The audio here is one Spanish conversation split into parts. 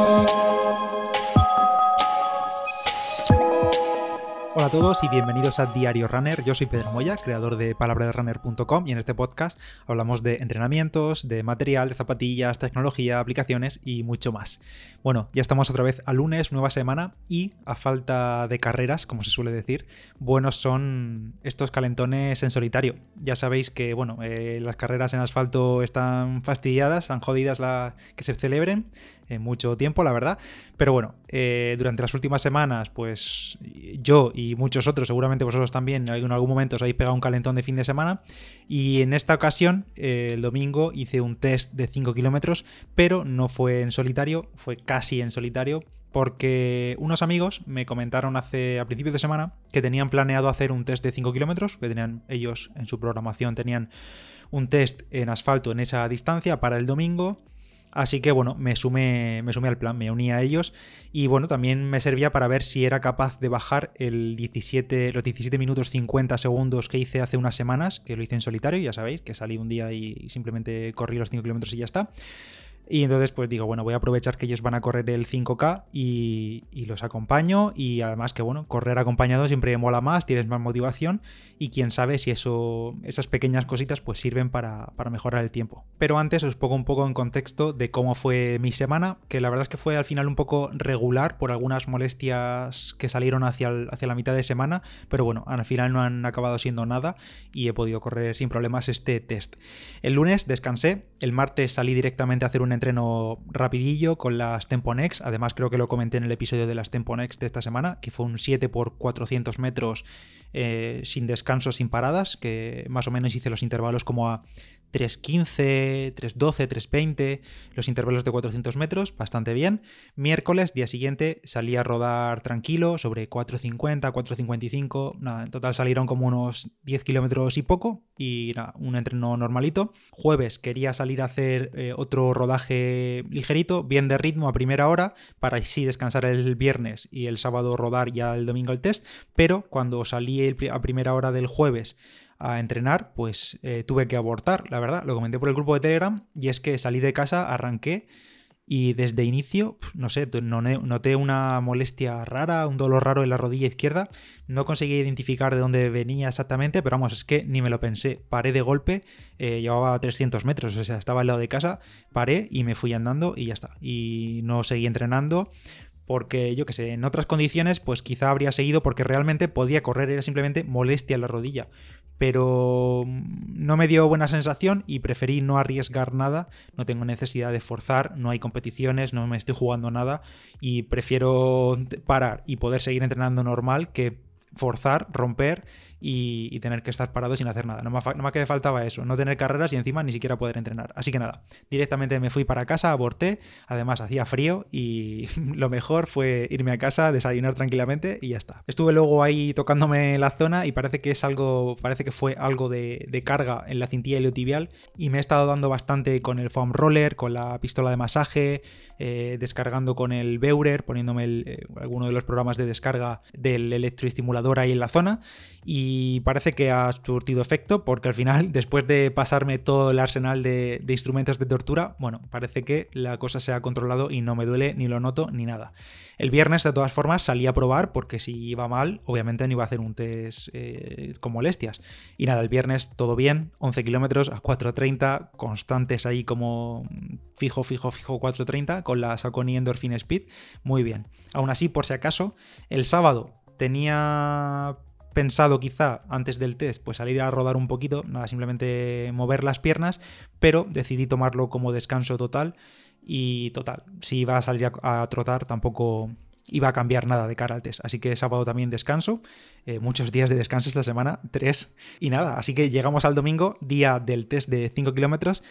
Música Hola a todos y bienvenidos a Diario Runner. Yo soy Pedro Moya, creador de palabraderunner.com y en este podcast hablamos de entrenamientos, de material, de zapatillas, tecnología, aplicaciones y mucho más. Bueno, ya estamos otra vez a lunes, nueva semana y a falta de carreras, como se suele decir, buenos son estos calentones en solitario. Ya sabéis que, bueno, eh, las carreras en asfalto están fastidiadas, están jodidas la que se celebren en mucho tiempo, la verdad. Pero bueno, eh, durante las últimas semanas, pues yo y muchos otros, seguramente vosotros también, en algún momento os habéis pegado un calentón de fin de semana. Y en esta ocasión, eh, el domingo, hice un test de 5 kilómetros, pero no fue en solitario, fue casi en solitario. Porque unos amigos me comentaron hace a principios de semana que tenían planeado hacer un test de 5 kilómetros, que tenían ellos en su programación tenían un test en asfalto en esa distancia para el domingo Así que bueno, me sumé, me sumé al plan, me uní a ellos y bueno, también me servía para ver si era capaz de bajar el 17, los 17 minutos 50 segundos que hice hace unas semanas, que lo hice en solitario, ya sabéis, que salí un día y simplemente corrí los 5 kilómetros y ya está. Y entonces pues digo, bueno, voy a aprovechar que ellos van a correr el 5K y, los acompaño y además que bueno, correr acompañado siempre mola más, tienes más motivación y quién sabe si eso, esas pequeñas cositas pues sirven para, mejorar el tiempo. Pero antes os pongo un poco en contexto de cómo fue mi semana, que la verdad es que fue al final un poco regular por algunas molestias que salieron hacia, hacia la mitad de semana, pero bueno, al final no han acabado siendo nada y he podido correr sin problemas este test. El lunes descansé, el martes salí directamente a hacer un entreno rapidillo con las Temponex. Además, creo que lo comenté en el episodio de las Temponex de esta semana, que fue un 7 por 400 metros eh, sin descanso, sin paradas, que más o menos hice los intervalos como a 3.15, 3.12, 3.20, los intervalos de 400 metros, bastante bien. Miércoles, día siguiente, salí a rodar tranquilo sobre 4.50, 4.55, nada, en total salieron como unos 10 kilómetros y poco, y nada, un entreno normalito. Jueves quería salir a hacer eh, otro rodaje ligerito, bien de ritmo a primera hora, para así descansar el viernes y el sábado rodar ya el domingo el test, pero cuando salí a primera hora del jueves a entrenar, pues eh, tuve que abortar, la verdad. Lo comenté por el grupo de Telegram y es que salí de casa, arranqué y desde inicio, no sé, noté una molestia rara, un dolor raro en la rodilla izquierda. No conseguí identificar de dónde venía exactamente, pero vamos, es que ni me lo pensé. Paré de golpe, eh, llevaba 300 metros, o sea, estaba al lado de casa, paré y me fui andando y ya está. Y no seguí entrenando porque yo que sé, en otras condiciones pues quizá habría seguido porque realmente podía correr, era simplemente molestia en la rodilla pero mm, no me dio buena sensación y preferí no arriesgar nada, no tengo necesidad de forzar, no hay competiciones, no me estoy jugando nada y prefiero parar y poder seguir entrenando normal que forzar, romper y, tener que estar parado sin hacer nada. No más que faltaba eso, no tener carreras y encima ni siquiera poder entrenar. Así que nada, directamente me fui para casa, aborté, además hacía frío y lo mejor fue irme a casa, desayunar tranquilamente y ya está. Estuve luego ahí tocándome la zona y parece que es algo, parece que fue algo de, carga en la cintilla iliotibial y me he estado dando bastante con el foam roller, con la pistola de masaje, eh, descargando con el Beurer, poniéndome eh, alguno de los programas de descarga del electroestimulador ahí en la zona y parece que ha surtido efecto porque al final, después de pasarme todo el arsenal de, instrumentos de tortura, bueno, parece que la cosa se ha controlado y no me duele, ni lo noto, ni nada. El viernes, de todas formas, salí a probar porque si iba mal, obviamente no iba a hacer un test eh, con molestias. Y nada, el viernes todo bien, 11 kilómetros a 4.30, constantes ahí como fijo, fijo, fijo 4.30 con la Saucony Endorphin Speed, muy bien. Aún así, por si acaso, el sábado tenía pensado quizá antes del test pues salir a rodar un poquito, nada, simplemente mover las piernas, pero decidí tomarlo como descanso total y total, si iba a salir a, trotar tampoco iba a cambiar nada de cara al test, así que sábado también descanso, eh, muchos días de descanso esta semana, tres y nada, así que llegamos al domingo, día del test de 5 kilómetros.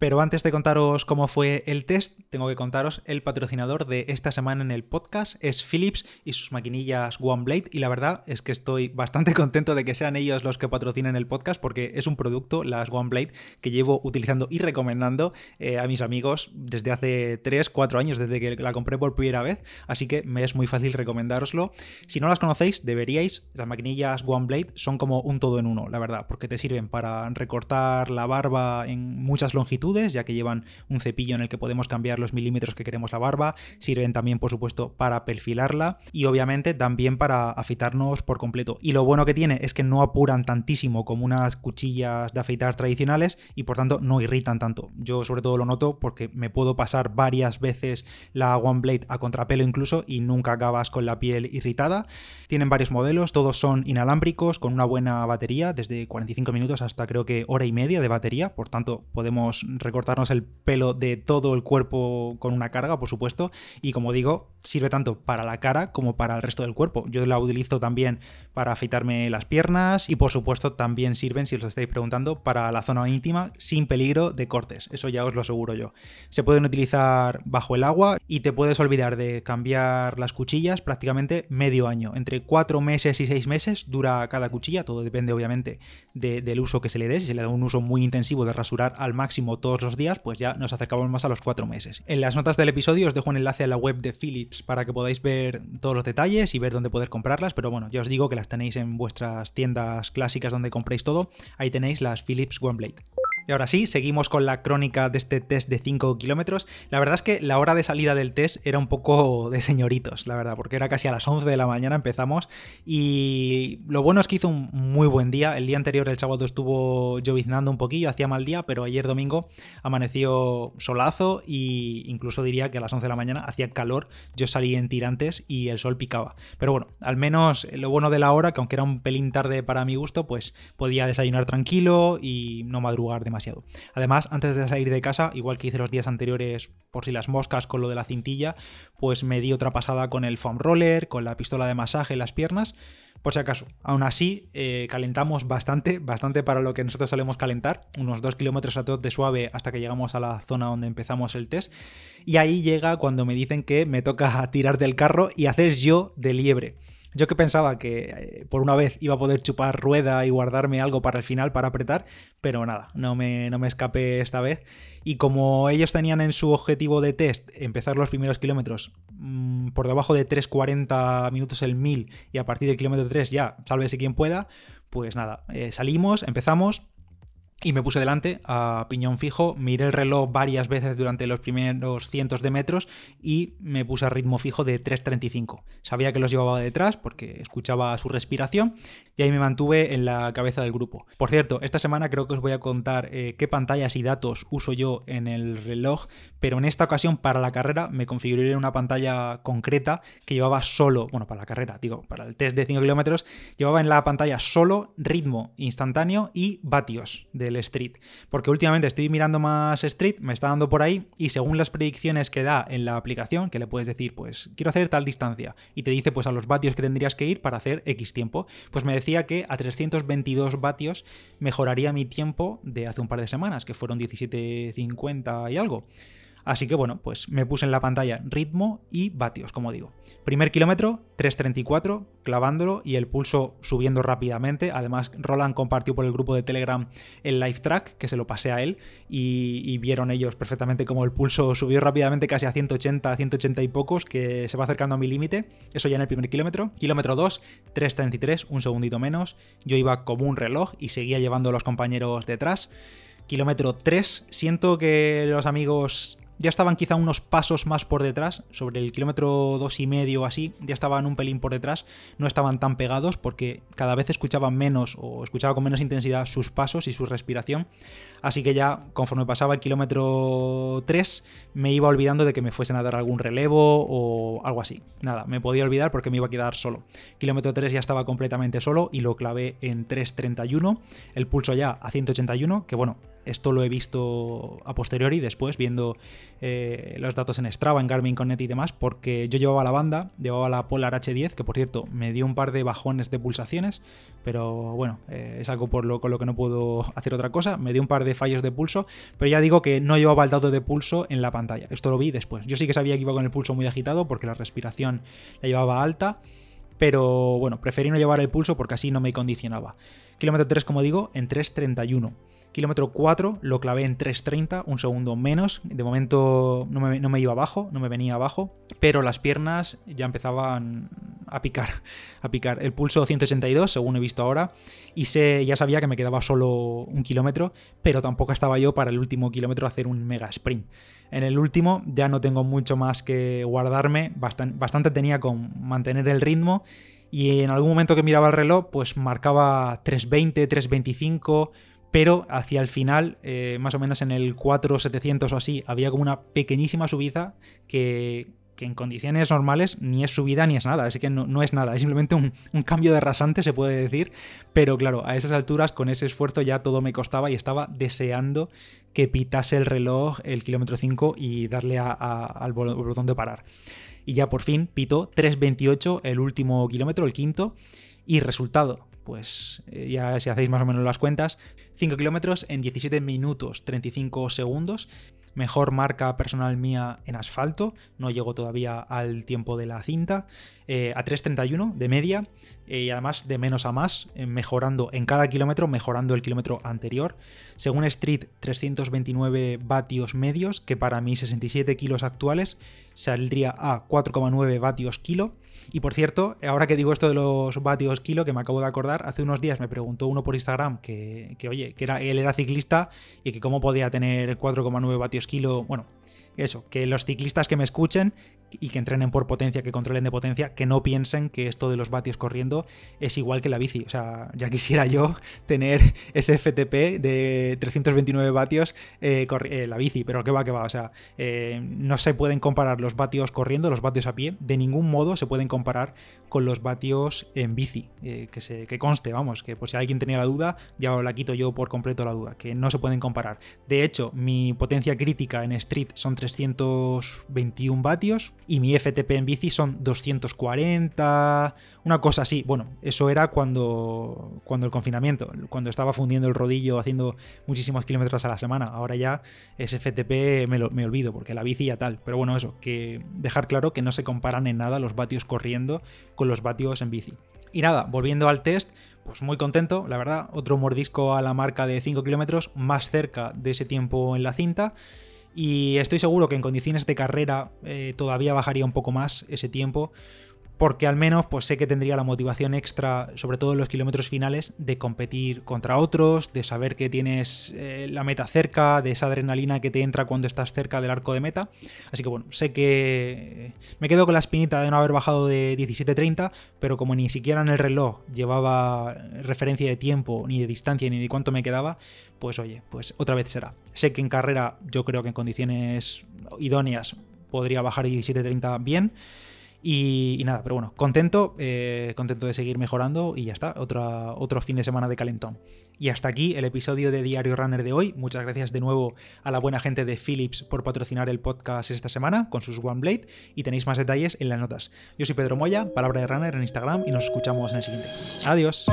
Pero antes de contaros cómo fue el test, tengo que contaros el patrocinador de esta semana en el podcast. Es Philips y sus maquinillas OneBlade. Y la verdad es que estoy bastante contento de que sean ellos los que patrocinen el podcast porque es un producto, las OneBlade, que llevo utilizando y recomendando eh, a mis amigos desde hace 3, 4 años, desde que la compré por primera vez. Así que me es muy fácil recomendároslo. Si no las conocéis, deberíais. Las maquinillas OneBlade son como un todo en uno, la verdad, porque te sirven para recortar la barba en muchas longitudes ya que llevan un cepillo en el que podemos cambiar los milímetros que queremos la barba, sirven también por supuesto para perfilarla y obviamente también para afeitarnos por completo. Y lo bueno que tiene es que no apuran tantísimo como unas cuchillas de afeitar tradicionales y por tanto no irritan tanto. Yo sobre todo lo noto porque me puedo pasar varias veces la One Blade a contrapelo incluso y nunca acabas con la piel irritada. Tienen varios modelos, todos son inalámbricos con una buena batería, desde 45 minutos hasta creo que hora y media de batería, por tanto podemos recortarnos el pelo de todo el cuerpo con una carga, por supuesto, y como digo, sirve tanto para la cara como para el resto del cuerpo. Yo la utilizo también para afeitarme las piernas y por supuesto también sirven, si os lo estáis preguntando, para la zona íntima sin peligro de cortes. Eso ya os lo aseguro yo. Se pueden utilizar bajo el agua y te puedes olvidar de cambiar las cuchillas prácticamente medio año. Entre cuatro meses y seis meses dura cada cuchilla. Todo depende obviamente del uso que se le dé. Si se le da un uso muy intensivo de rasurar al máximo todos los días, pues ya nos acercamos más a los cuatro meses. En las notas del episodio os dejo un enlace a la web de Philips para que podáis ver todos los detalles y ver dónde poder comprarlas. Pero bueno, ya os digo que las tenéis en vuestras tiendas clásicas donde compréis todo. Ahí tenéis las Philips OneBlade. Y ahora sí, seguimos con la crónica de este test de 5 kilómetros. La verdad es que la hora de salida del test era un poco de señoritos, la verdad, porque era casi a las 11 de la mañana empezamos. Y lo bueno es que hizo un muy buen día. El día anterior, el sábado, estuvo lloviznando un poquillo, hacía mal día, pero ayer domingo amaneció solazo y incluso diría que a las 11 de la mañana hacía calor. Yo salí en tirantes y el sol picaba. Pero bueno, al menos lo bueno de la hora, que aunque era un pelín tarde para mi gusto, pues podía desayunar tranquilo y no madrugar demasiado Además, antes de salir de casa, igual que hice los días anteriores por si las moscas con lo de la cintilla, pues me di otra pasada con el foam roller, con la pistola de masaje en las piernas, por si acaso. Aún así, eh, calentamos bastante, bastante para lo que nosotros solemos calentar, unos 2 kilómetros a todo de suave hasta que llegamos a la zona donde empezamos el test. Y ahí llega cuando me dicen que me toca tirar del carro y hacer yo de liebre. Yo que pensaba que eh, por una vez iba a poder chupar rueda y guardarme algo para el final para apretar, pero nada, no me, no me escapé esta vez. Y como ellos tenían en su objetivo de test empezar los primeros kilómetros mm, por debajo de 3.40 minutos el 1000 y a partir del kilómetro 3 ya, sálvese quien pueda, pues nada, eh, salimos, empezamos y me puse delante a piñón fijo, miré el reloj varias veces durante los primeros cientos de metros y me puse a ritmo fijo de 3.35. Sabía que los llevaba detrás porque escuchaba su respiración y ahí me mantuve en la cabeza del grupo. Por cierto, esta semana creo que os voy a contar eh, qué pantallas y datos uso yo en el reloj, pero en esta ocasión para la carrera me configuré una pantalla concreta que llevaba solo, bueno, para la carrera, digo, para el test de 5 kilómetros, llevaba en la pantalla solo ritmo instantáneo y vatios de street. Porque últimamente estoy mirando más street, me está dando por ahí y según las predicciones que da en la aplicación, que le puedes decir, pues quiero hacer tal distancia y te dice pues a los vatios que tendrías que ir para hacer X tiempo, pues me decía que a 322 vatios mejoraría mi tiempo de hace un par de semanas, que fueron 17.50 y algo. Así que bueno, pues me puse en la pantalla ritmo y vatios, como digo. Primer kilómetro, 3.34, clavándolo y el pulso subiendo rápidamente. Además, Roland compartió por el grupo de Telegram el live track, que se lo pasé a él, y, vieron ellos perfectamente como el pulso subió rápidamente casi a 180, 180 y pocos, que se va acercando a mi límite. Eso ya en el primer kilómetro. Kilómetro 2, 3.33, un segundito menos. Yo iba como un reloj y seguía llevando a los compañeros detrás kilómetro 3. Siento que los amigos ya estaban quizá unos pasos más por detrás, sobre el kilómetro dos y medio así, ya estaban un pelín por detrás, no estaban tan pegados porque cada vez escuchaban menos o escuchaba con menos intensidad sus pasos y su respiración, así que ya conforme pasaba el kilómetro 3 me iba olvidando de que me fuesen a dar algún relevo o algo así. Nada, me podía olvidar porque me iba a quedar solo. Kilómetro 3 ya estaba completamente solo y lo clavé en 3.31, el pulso ya a 181, que bueno, esto lo he visto a posteriori, después, viendo eh, los datos en Strava, en Garmin Connect y demás, porque yo llevaba la banda, llevaba la Polar H10, que por cierto me dio un par de bajones de pulsaciones, pero bueno, eh, es algo por lo, con lo que no puedo hacer otra cosa. Me dio un par de fallos de pulso, pero ya digo que no llevaba el dato de pulso en la pantalla. Esto lo vi después. Yo sí que sabía que iba con el pulso muy agitado porque la respiración la llevaba alta, pero bueno, preferí no llevar el pulso porque así no me condicionaba. Kilómetro 3, como digo, en 3.31. Kilómetro 4 lo clavé en 3.30, un segundo menos. De momento no me, iba abajo, no me venía abajo, pero las piernas ya empezaban a picar, a picar. El pulso 182, según he visto ahora, y sé, ya sabía que me quedaba solo un kilómetro, pero tampoco estaba yo para el último kilómetro hacer un mega sprint. En el último ya no tengo mucho más que guardarme, bastante, bastante tenía con mantener el ritmo y en algún momento que miraba el reloj, pues marcaba 3.20, 3.25, pero hacia el final, eh, más o menos en el 4.700 o así, había como una pequeñísima subida que, en condiciones normales ni es subida ni es nada, así que no, es nada, es simplemente un, un, cambio de rasante, se puede decir, pero claro, a esas alturas, con ese esfuerzo ya todo me costaba y estaba deseando que pitase el reloj el kilómetro 5 y darle al botón de parar. Y ya por fin pitó 3.28 el último kilómetro, el quinto, y resultado, pues eh, ya si hacéis más o menos las cuentas, 5 kilómetros en 17 minutos 35 segundos, mejor marca personal mía en asfalto, no llegó todavía al tiempo de la cinta, eh, a 3.31 de media eh, y además de menos a más, mejorando en cada kilómetro, mejorando el kilómetro anterior. Según Street, 329 vatios medios, que para mis 67 kilos actuales saldría a 4,9 vatios kilo. Y por cierto, ahora que digo esto de los vatios kilo, que me acabo de acordar, hace unos días me preguntó uno por Instagram que, oye, que era, él era ciclista y que cómo podía tener 4,9 vatios kilo. Bueno, eso, que los ciclistas que me escuchen y que entrenen por potencia, que controlen de potencia, que no piensen que esto de los vatios corriendo es igual que la bici. O sea, ya quisiera yo tener ese FTP de 329 vatios eh, eh, la bici, pero que va, que va. O sea, eh, no se pueden comparar los vatios corriendo, los vatios a pie, de ningún modo se pueden comparar con los vatios en bici. que, se, que conste, vamos, que por si alguien tenía la duda, ya la quito yo por completo la duda, que no se pueden comparar. De hecho, mi potencia crítica en Street son 321 vatios y mi FTP en bici son 240, una cosa así. Bueno, eso era cuando, cuando el confinamiento, cuando estaba fundiendo el rodillo haciendo muchísimos kilómetros a la semana. Ahora ya ese FTP me, me olvido porque la bici ya tal. Pero bueno, eso, que dejar claro que no se comparan en nada los vatios corriendo con los vatios en bici. Y nada, volviendo al test, pues muy contento, la verdad. Otro mordisco a la marca de 5 kilómetros, más cerca de ese tiempo en la cinta. Y estoy seguro que en condiciones de carrera eh, todavía bajaría un poco más ese tiempo, porque al menos pues sé que tendría la motivación extra, sobre todo en los kilómetros finales, de competir contra otros, de saber que tienes eh, la meta cerca, de esa adrenalina que te entra cuando estás cerca del arco de meta. Así que bueno, sé que me quedo con la espinita de no haber bajado de 17.30, pero como ni siquiera en el reloj llevaba referencia de tiempo, ni de distancia, ni de cuánto me quedaba, pues oye, pues otra vez será. Sé que en carrera yo creo que en condiciones idóneas podría bajar 17.30 bien. Y, nada, pero bueno, contento, eh, contento de seguir mejorando y ya está, otra, otro fin de semana de calentón. Y hasta aquí el episodio de Diario Runner de hoy. Muchas gracias de nuevo a la buena gente de Philips por patrocinar el podcast esta semana con sus OneBlade y tenéis más detalles en las notas. Yo soy Pedro Moya, Palabra de Runner en Instagram y nos escuchamos en el siguiente. Adiós.